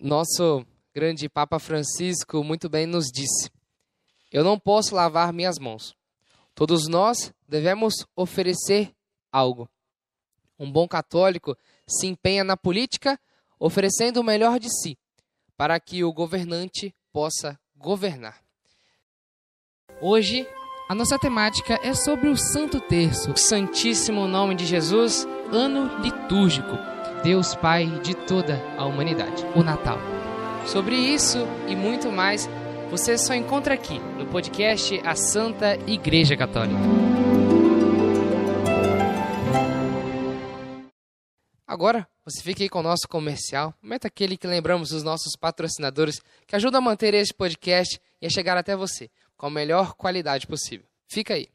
Nosso grande Papa Francisco muito bem nos disse: Eu não posso lavar minhas mãos. Todos nós devemos oferecer algo. Um bom católico se empenha na política, oferecendo o melhor de si, para que o governante possa governar. Hoje, a nossa temática é sobre o Santo Terço, o Santíssimo Nome de Jesus, ano litúrgico. Deus Pai de toda a humanidade, o Natal. Sobre isso e muito mais, você só encontra aqui no podcast A Santa Igreja Católica. Agora, você fica aí com o nosso comercial, momento aquele que lembramos dos nossos patrocinadores que ajudam a manter este podcast e a chegar até você com a melhor qualidade possível. Fica aí.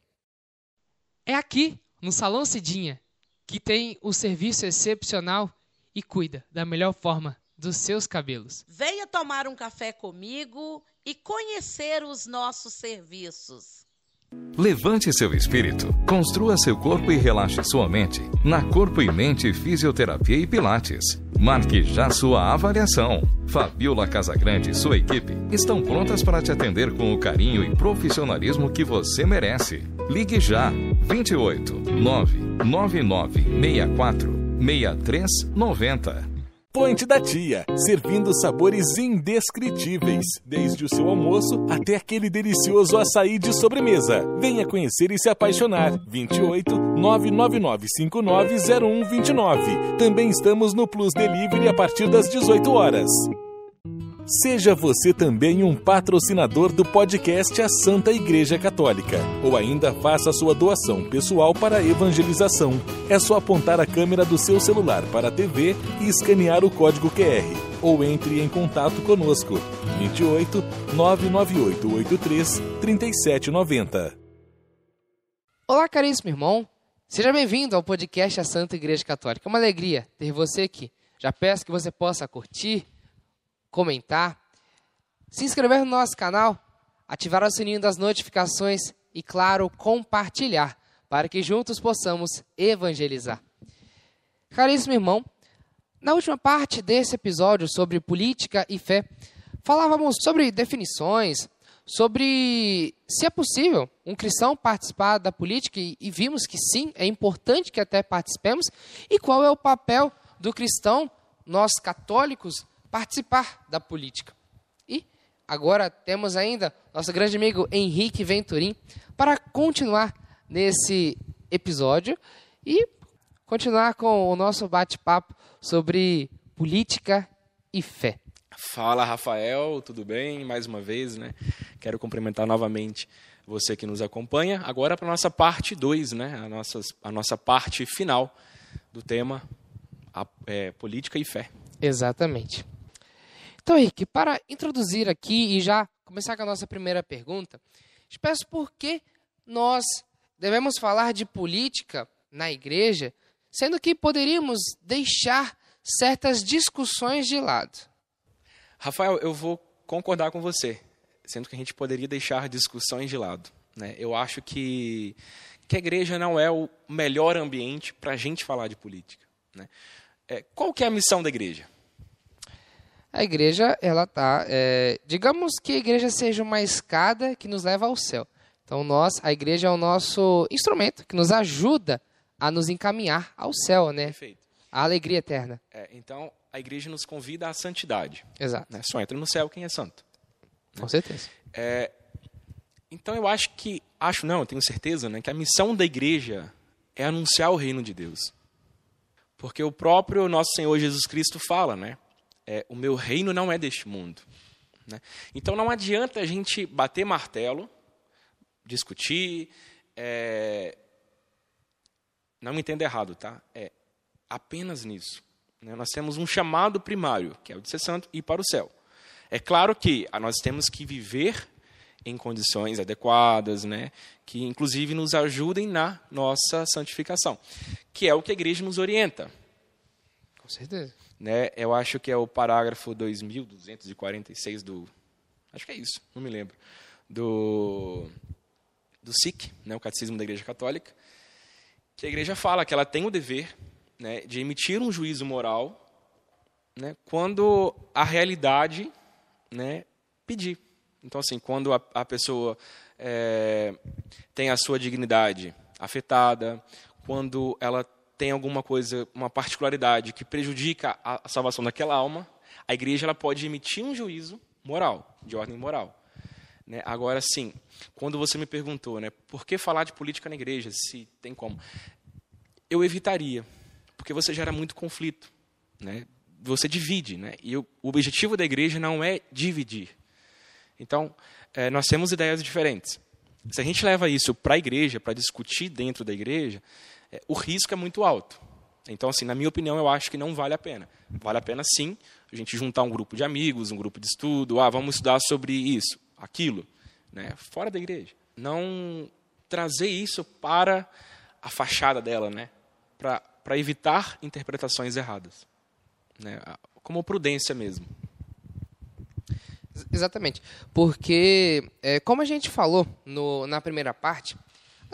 É aqui, no Salão Cidinha, que tem o serviço excepcional e cuida da melhor forma dos seus cabelos. Venha tomar um café comigo e conhecer os nossos serviços. Levante seu espírito, construa seu corpo e relaxe sua mente na Corpo e Mente Fisioterapia e Pilates. Marque já sua avaliação. Fabiola Casagrande e sua equipe estão prontas para te atender com o carinho e profissionalismo que você merece. Ligue já 28 999 64 6390. Point da Tia, servindo sabores indescritíveis, desde o seu almoço até aquele delicioso açaí de sobremesa. Venha conhecer e se apaixonar. 28 999 59 0129. Também estamos no Plus Delivery a partir das 18 horas. Seja você também um patrocinador do podcast A Santa Igreja Católica, ou ainda faça sua doação pessoal para a evangelização. É só apontar a câmera do seu celular para a TV e escanear o código QR, ou entre em contato conosco. 28 998 83 3790. Olá, caríssimo irmão. Seja bem-vindo ao podcast A Santa Igreja Católica. É uma alegria ter você aqui. Já peço que você possa curtir, comentar, se inscrever no nosso canal, ativar o sininho das notificações e, claro, compartilhar para que juntos possamos evangelizar. Caríssimo irmão, na última parte desse episódio sobre política e fé, falávamos sobre definições, sobre se é possível um cristão participar da política e, vimos que sim, é importante que até participemos, e qual é o papel do cristão, nós católicos, participar da política. E agora temos ainda nosso grande amigo Henrique Venturim para continuar nesse episódio e continuar com o nosso bate-papo sobre política e fé. Fala, Rafael, tudo bem? Mais uma vez, né? Quero cumprimentar novamente você que nos acompanha. Agora para a nossa parte 2, né? A nossa, a nossa parte final do tema a, é, política e fé. Exatamente. Então, Henrique, para introduzir aqui e já começar com a nossa primeira pergunta, te peço por que nós devemos falar de política na igreja, sendo que poderíamos deixar certas discussões de lado. Rafael, eu vou concordar com você, sendo que a gente poderia deixar discussões de lado. Né? Eu acho que, que a igreja não é o melhor ambiente para a gente falar de política. Né? É, qual que é a missão da igreja? A igreja, ela tá, é, digamos que a igreja seja uma escada que nos leva ao céu. Então nós, a igreja é o nosso instrumento que nos ajuda a nos encaminhar ao céu, né? Perfeito. A alegria eterna. É, então a igreja nos convida à santidade. Exato. Né? Só entra no céu quem é santo. Com certeza. É, então eu acho que, acho não, eu tenho certeza, né, que a missão da igreja é anunciar o reino de Deus. Porque o próprio nosso Senhor Jesus Cristo fala, né? É, o meu reino não é deste mundo. Né? Então não adianta a gente bater martelo, discutir, é, não me entenda errado, tá? É apenas nisso. Né? Nós temos um chamado primário, que é o de ser santo, e para o céu. É claro que nós temos que viver em condições adequadas, né? que inclusive nos ajudem na nossa santificação, que é o que a igreja nos orienta. Com certeza. Né? Eu acho que é o parágrafo 2246 do. Acho que é isso, não me lembro. Do, do SIC, né, o Catecismo da Igreja Católica, que a igreja fala que ela tem o dever né, de emitir um juízo moral né, quando a realidade né, pedir. Então, assim, quando a, a pessoa é, tem a sua dignidade afetada, quando ela tem alguma coisa, uma particularidade que prejudica a, salvação daquela alma, a igreja ela pode emitir um juízo moral, de ordem moral. Né? Agora, sim, quando você me perguntou, né, por que falar de política na igreja, se tem como, eu evitaria, porque você gera muito conflito, né? Você divide, né? E o objetivo da igreja não é dividir. Então, é, nós temos ideias diferentes. Se a gente leva isso para a igreja, para discutir dentro da igreja, o risco é muito alto. Então, assim, na minha opinião, eu acho que não vale a pena. Vale a pena, sim, a gente juntar um grupo de amigos, um grupo de estudo, ah, vamos estudar sobre isso, aquilo, né? fora da igreja. Não trazer isso para a fachada dela, né? para evitar interpretações erradas. Né? Como prudência mesmo. Exatamente. Porque, é, como a gente falou no, na primeira parte,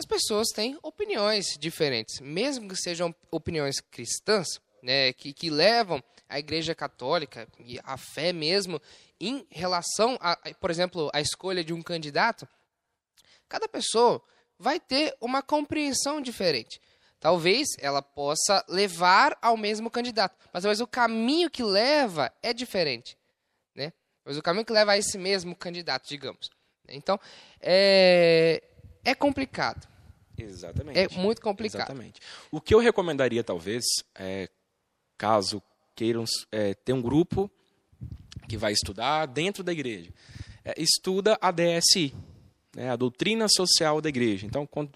as pessoas têm opiniões diferentes, mesmo que sejam opiniões cristãs, né, que, que levam a Igreja Católica e a fé mesmo em relação, a, por exemplo, a escolha de um candidato. Cada pessoa vai ter uma compreensão diferente. Talvez ela possa levar ao mesmo candidato, mas talvez o caminho que leva é diferente, né? Mas o caminho que leva a esse mesmo candidato, digamos. Então, é, é complicado. Exatamente. É muito complicado. Exatamente. O que eu recomendaria, talvez, é, caso queiram é, ter um grupo que vai estudar dentro da igreja, é, estuda a DSI, né, a doutrina social da igreja. Então, quando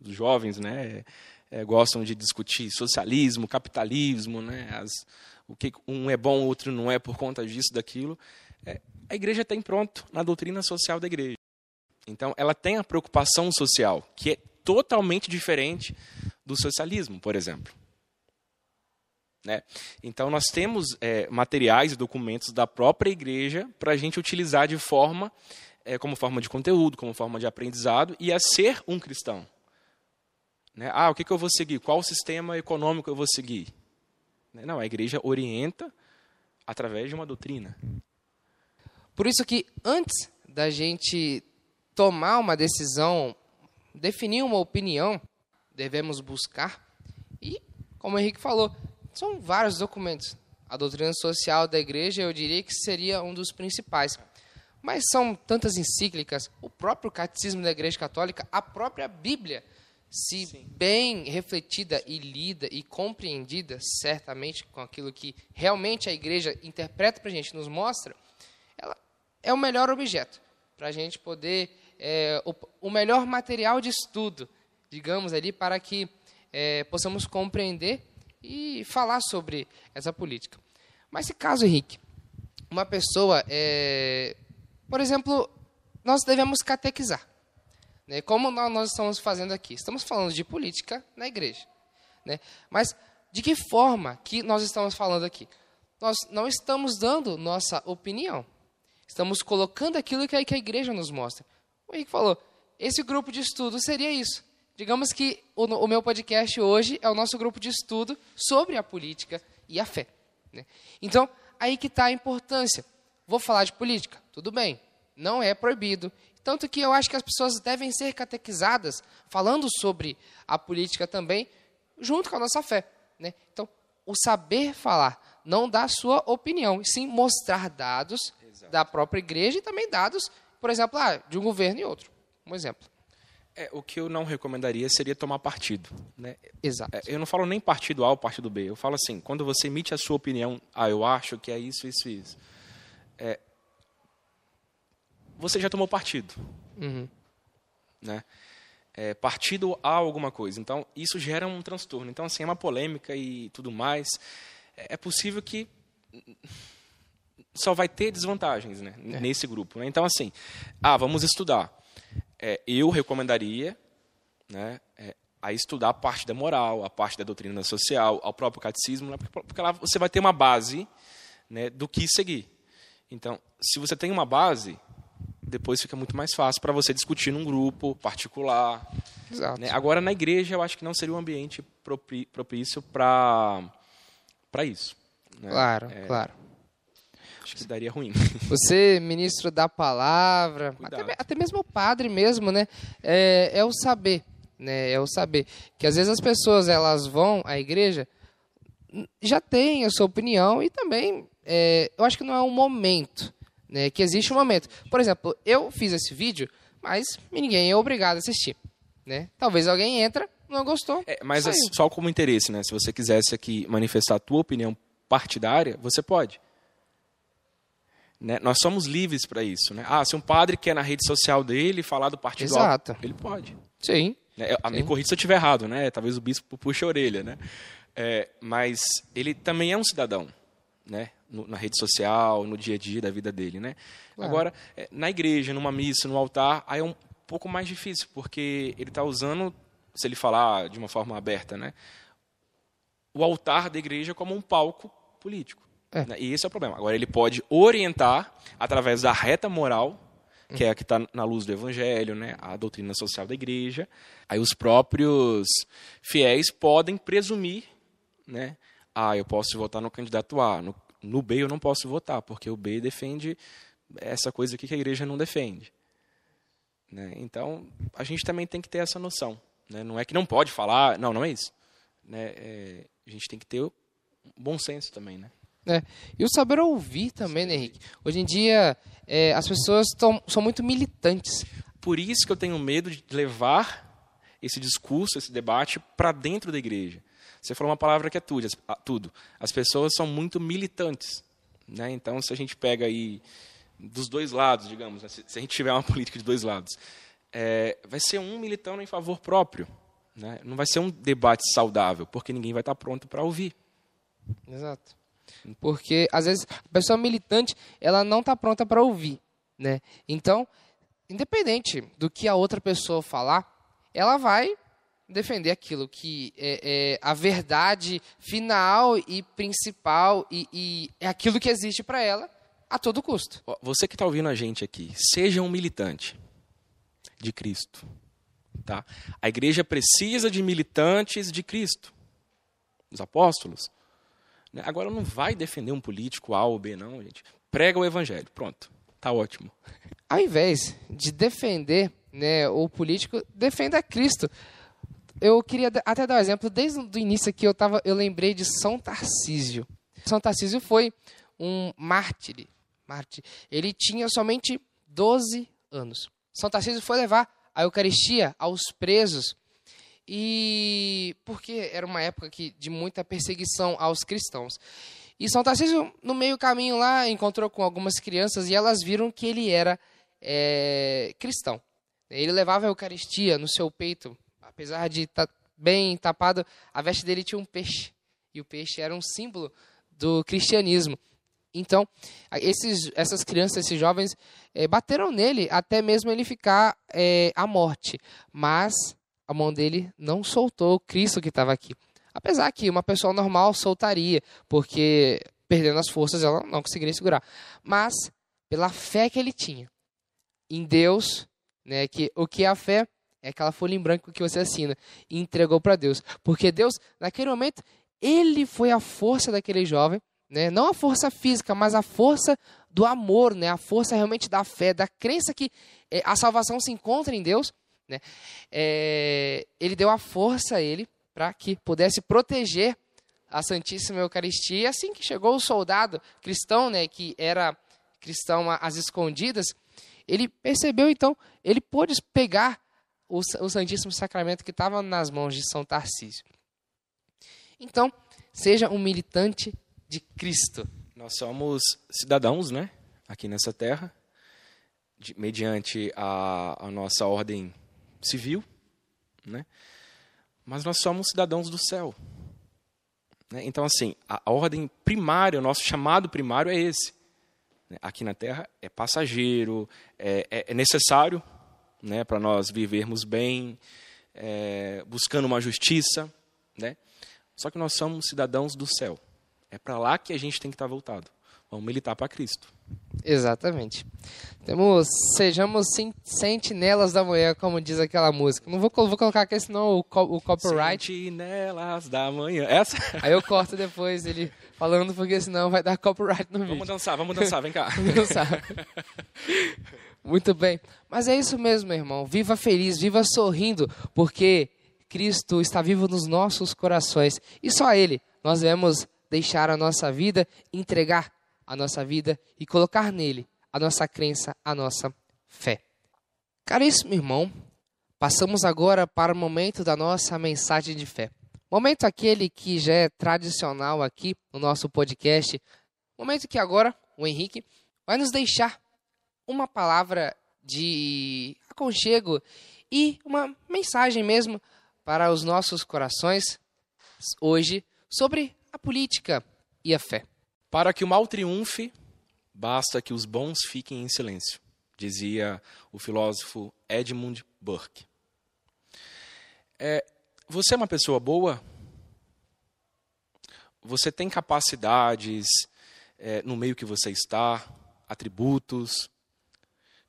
os jovens, né, é, gostam de discutir socialismo, capitalismo, né, as, o que um é bom, o outro não é por conta disso, daquilo. É, a igreja tem pronto na doutrina social da igreja. Então, ela tem a preocupação social, que é totalmente diferente do socialismo, por exemplo. Né? Então, nós temos é, materiais e documentos da própria igreja para a gente utilizar de forma, é, como forma de conteúdo, como forma de aprendizado e a ser um cristão. Né? Ah, o que, que eu vou seguir? Qual sistema econômico eu vou seguir? Né? Não, a igreja orienta através de uma doutrina. Por isso que antes da gente tomar uma decisão, definir uma opinião, devemos buscar. E, como o Henrique falou, são vários documentos. A doutrina social da igreja, eu diria que seria um dos principais. Mas são tantas encíclicas, o próprio catecismo da igreja católica, a própria Bíblia se Sim. bem refletida e lida e compreendida, certamente com aquilo que realmente a igreja interpreta para a gente, nos mostra, ela é o melhor objeto para a gente poder, é, o, o, melhor material de estudo, digamos ali, para que é, possamos compreender e falar sobre essa política. Mas se caso, Henrique, uma pessoa, é, por exemplo, nós devemos catequizar. Né? Como nós estamos fazendo aqui? Estamos falando de política na igreja. Né? Mas de que forma que nós estamos falando aqui? Nós não estamos dando nossa opinião. Estamos colocando aquilo que a, que a igreja nos mostra. O Henrique falou, esse grupo de estudo seria isso. Digamos que o, o, meu podcast hoje é o nosso grupo de estudo sobre a política e a fé. Né? Então, aí que está a importância. Vou falar de política? Tudo bem, não é proibido. Tanto que eu acho que as pessoas devem ser catequizadas falando sobre a política também, junto com a nossa fé. Né? Então, o saber falar, não dar sua opinião, sim mostrar dados Exato. da própria igreja e também dados, por exemplo, ah, de um governo e outro. Um exemplo. É, o que eu não recomendaria seria tomar partido. Né? Exato. É, eu não falo nem partido A ou partido B. Eu falo assim, quando você emite a sua opinião, ah, eu acho que é isso, isso, isso. É, você já tomou partido. Uhum. Né? É, partido a alguma coisa. Então, isso gera um transtorno. Então, assim, é uma polêmica e tudo mais. É, é possível que só vai ter desvantagens né, é. nesse grupo. Né? Então, assim, ah, vamos estudar. É, eu recomendaria né, é, a estudar a parte da moral, a parte da doutrina social, ao próprio catecismo, né, porque lá você vai ter uma base né, do que seguir. Então, se você tem uma base, depois fica muito mais fácil para você discutir num grupo particular. Exato. Né? Agora, na igreja, eu acho que não seria um ambiente propício para isso. né? Claro, É, claro. Acho que daria ruim. Você, ministro da palavra, até, até mesmo o padre mesmo, né? É, é o saber, né? É o saber. Que às vezes as pessoas, elas vão à igreja, já tem a sua opinião e também, é, eu acho que não é um momento, né? Que existe um momento. Por exemplo, eu fiz esse vídeo, mas ninguém é obrigado a assistir, né? Talvez alguém entra, não gostou, É, mas saiu. assim, só como interesse, né? Se você quisesse aqui manifestar a tua opinião partidária, você pode. Né? Nós somos livres para isso, né? Ah, se um padre quer na rede social dele falar do partido Exato. alto, ele pode. Sim, Né? A me corrija se eu estiver errado, né? Talvez o bispo puxe a orelha, né? É, mas ele também é um cidadão, né? No- na rede social, no dia a dia da vida dele, né? Claro. Agora, é, na igreja, numa missa, no altar, aí é um pouco mais difícil, porque ele está usando, se ele falar de uma forma aberta, né? O altar da igreja como um palco político. É. né? E esse é o problema. Agora, ele pode orientar através da reta moral, que é a que está na luz do evangelho, né? a doutrina social da igreja. Aí os próprios fiéis podem presumir, né? ah, eu posso votar no candidato A, no, no B eu não posso votar, porque o B defende essa coisa aqui que a igreja não defende. Né? Então, a gente também tem que ter essa noção. Né? Não é que não pode falar, não, não é isso. Né? É, a gente tem que ter bom senso também, né? É. E o saber ouvir também, né, Henrique? Hoje em dia, é, as pessoas tão, são muito militantes. Por isso que eu tenho medo de levar esse discurso, esse debate para dentro da igreja. Você falou uma palavra que é tudo, as- tudo. As pessoas são muito militantes, né? Então, se a gente pega aí dos dois lados, digamos, né? se, se a gente tiver uma política de dois lados, é, vai ser um militando em favor próprio, né? Não vai ser um debate saudável, porque ninguém vai estar pronto para ouvir. Exato. Porque, às vezes, a pessoa militante, ela não está pronta para ouvir, né? Então, independente do que a outra pessoa falar, ela vai defender aquilo que é, é a verdade final e principal e, e é aquilo que existe para ela a todo custo. Você que está ouvindo a gente aqui, seja um militante de Cristo. Tá? A igreja precisa de militantes de Cristo, os apóstolos. Né? Agora não vai defender um político A ou B, não, gente. Prega o evangelho, pronto. Tá ótimo. Ao invés de defender né, o político, defenda Cristo. Eu queria até dar um exemplo, desde o início aqui eu, tava, eu lembrei de São Tarcísio. São Tarcísio foi um mártir. mártir. Ele tinha somente 12 anos. São Tarcísio foi levar a Eucaristia aos presos e porque era uma época que, de muita perseguição aos cristãos. E São Tarcísio, no meio caminho lá, encontrou com algumas crianças e elas viram que ele era é, cristão. Ele levava a Eucaristia no seu peito, apesar de estar bem tapado, a veste dele tinha um peixe. E o peixe era um símbolo do cristianismo. Então, esses, essas crianças, esses jovens, eh, bateram nele até mesmo ele ficar eh, à morte. Mas a mão dele não soltou o Cristo que estava aqui. Apesar que uma pessoa normal soltaria, porque perdendo as forças ela não conseguiria segurar. Mas, pela fé que ele tinha em Deus, né, que o que é a fé é aquela folha em branco que você assina e entregou para Deus. Porque Deus, naquele momento, ele foi a força daquele jovem, né? não a força física, mas a força do amor, né? a força realmente da fé, da crença que eh, a salvação se encontra em Deus. Né? Eh, ele deu a força a ele para que pudesse proteger a Santíssima Eucaristia. E assim que chegou o soldado cristão, né, que era cristão às escondidas, ele percebeu então, ele pôde pegar o, o Santíssimo Sacramento que estava nas mãos de São Tarcísio. Então, seja um militante de Cristo. Nós somos cidadãos, né? Aqui nessa terra, de- mediante a, a nossa ordem civil, né? Mas nós somos cidadãos do céu. né? Então, assim, a ordem primária, o nosso chamado primário é esse. né? Aqui na terra é passageiro, é, é- é necessário né, para nós vivermos bem, é, buscando uma justiça, né? Só que nós somos cidadãos do céu. É para lá que a gente tem que estar voltado. Vamos militar para Cristo. Exatamente. Temos, sejamos sen- sentinelas da manhã, como diz aquela música. Não vou, vou colocar aqui, senão o, co- o copyright. Sentinelas da manhã. Essa? Aí eu corto depois, ele falando, porque senão vai dar copyright no vídeo. Vamos dançar, vamos dançar, vem cá. Vamos dançar. Muito bem. Mas é isso mesmo, meu irmão. Viva feliz, viva sorrindo, porque Cristo está vivo nos nossos corações. E só Ele nós devemos deixar a nossa vida, entregar a nossa vida e colocar nele a nossa crença, a nossa fé. Caríssimo irmão, passamos agora para o momento da nossa mensagem de fé. Momento aquele que já é tradicional aqui no nosso podcast. Momento que agora o Henrique vai nos deixar uma palavra de aconchego e uma mensagem mesmo para os nossos corações hoje sobre a política e a fé. Para que o mal triunfe, basta que os bons fiquem em silêncio, dizia o filósofo Edmund Burke. É, você é uma pessoa boa? Você tem capacidades é, no meio que você está, atributos,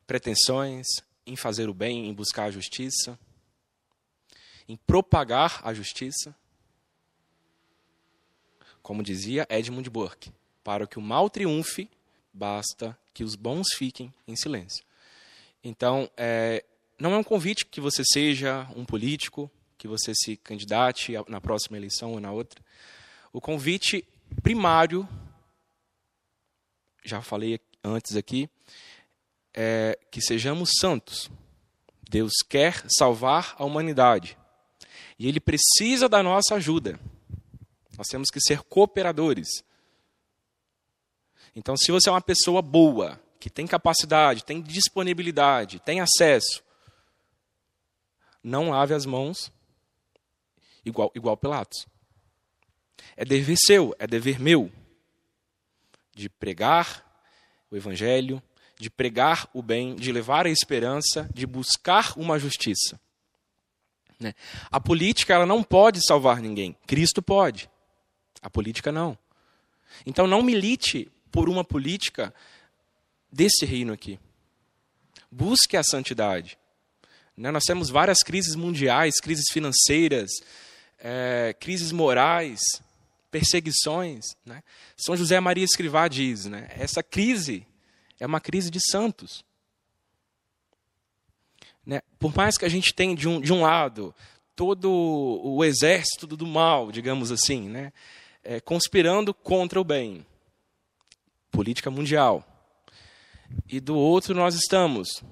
pretensões em fazer o bem, em buscar a justiça, em propagar a justiça? Como dizia Edmund Burke, para que o mal triunfe, basta que os bons fiquem em silêncio. Então, é, não é um convite que você seja um político, que você se candidate na próxima eleição ou na outra. O convite primário, já falei antes aqui, é que sejamos santos. Deus quer salvar a humanidade. E Ele precisa da nossa ajuda. Nós temos que ser cooperadores. Então, se você é uma pessoa boa, que tem capacidade, tem disponibilidade, tem acesso, não lave as mãos igual, igual Pilatos. É dever seu, é dever meu de pregar o evangelho, de pregar o bem, de levar a esperança, de buscar uma justiça. Né? A política ela não pode salvar ninguém. Cristo pode. A política não. Então não milite por uma política desse reino aqui. Busque a santidade. Né? Nós temos várias crises mundiais, crises financeiras, é, crises morais, perseguições. Né? São José Maria Escrivá diz, né? essa crise é uma crise de santos. Né? Por mais que a gente tenha de um, de um lado todo o exército do mal, digamos assim, né? é, conspirando contra o bem, política mundial. E do outro nós estamos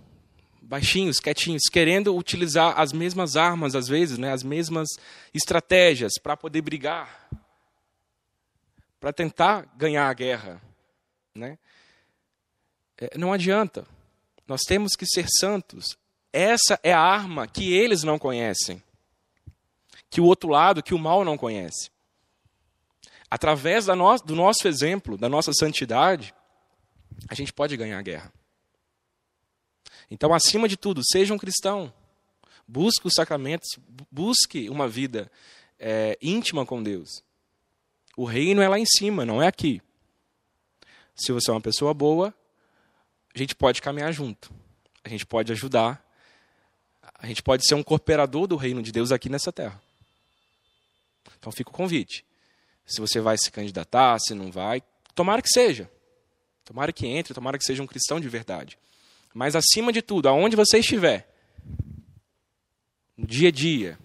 baixinhos, quietinhos, querendo utilizar as mesmas armas às vezes, né, as mesmas estratégias para poder brigar, para tentar ganhar a guerra, né? É, não adianta. Nós temos que ser santos. Essa é a arma que eles não conhecem, que o outro lado, que o mal não conhece. Através no, do nosso exemplo, da nossa santidade, a gente pode ganhar a guerra. Então, acima de tudo, seja um cristão. Busque os sacramentos, busque uma vida é, íntima com Deus. O reino é lá em cima, não é aqui. Se você é uma pessoa boa, a gente pode caminhar junto. A gente pode ajudar. A gente pode ser um cooperador do reino de Deus aqui nessa terra. Então fica o convite se você vai se candidatar, se não vai. Tomara que seja. Tomara que entre, tomara que seja um cristão de verdade. Mas acima de tudo, aonde você estiver, no dia a dia,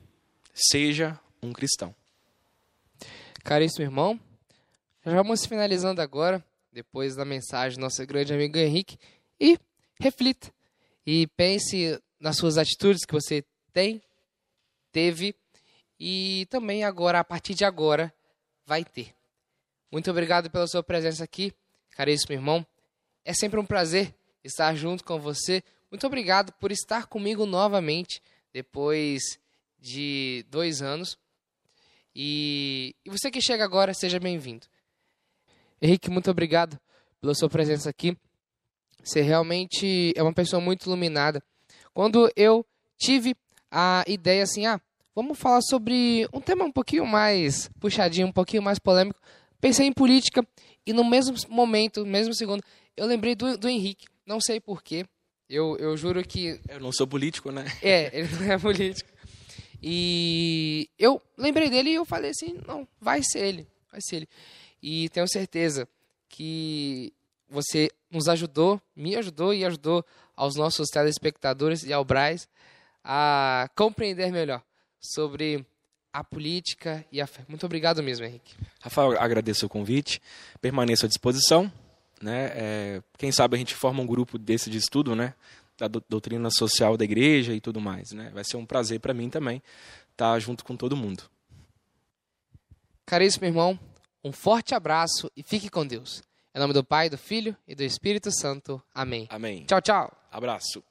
seja um cristão. Caríssimo irmão, já vamos finalizando agora, depois da mensagem do nosso grande amigo Henrique, e reflita e pense nas suas atitudes que você tem, teve e também agora, a partir de agora, vai ter. Muito obrigado pela sua presença aqui, caríssimo irmão. É sempre um prazer estar junto com você. Muito obrigado por estar comigo novamente depois de dois anos. E, e você que chega agora, seja bem-vindo. Henrique, muito obrigado pela sua presença aqui. Você realmente é uma pessoa muito iluminada. Quando eu tive a ideia assim, ah, vamos falar sobre um tema um pouquinho mais puxadinho, um pouquinho mais polêmico. Pensei em política e no mesmo momento, no mesmo segundo, eu lembrei do, do Henrique. Não sei porquê. Eu, eu juro que. Eu não sou político, né? É, ele não é político. E eu lembrei dele e eu falei assim: não, vai ser ele. Vai ser ele. e tenho certeza que você nos ajudou, me ajudou e ajudou aos nossos telespectadores e ao Braz a compreender melhor sobre a política e a fé. Muito obrigado mesmo, Henrique. Rafael, agradeço o convite, permaneço à disposição. Né? É, quem sabe a gente forma um grupo desse de estudo, né? da doutrina social da igreja e tudo mais. Né? Vai ser um prazer para mim também estar junto com todo mundo. Caríssimo irmão, um forte abraço e fique com Deus. Em nome do Pai, do Filho e do Espírito Santo. Amém. Amém. Tchau, tchau. Abraço.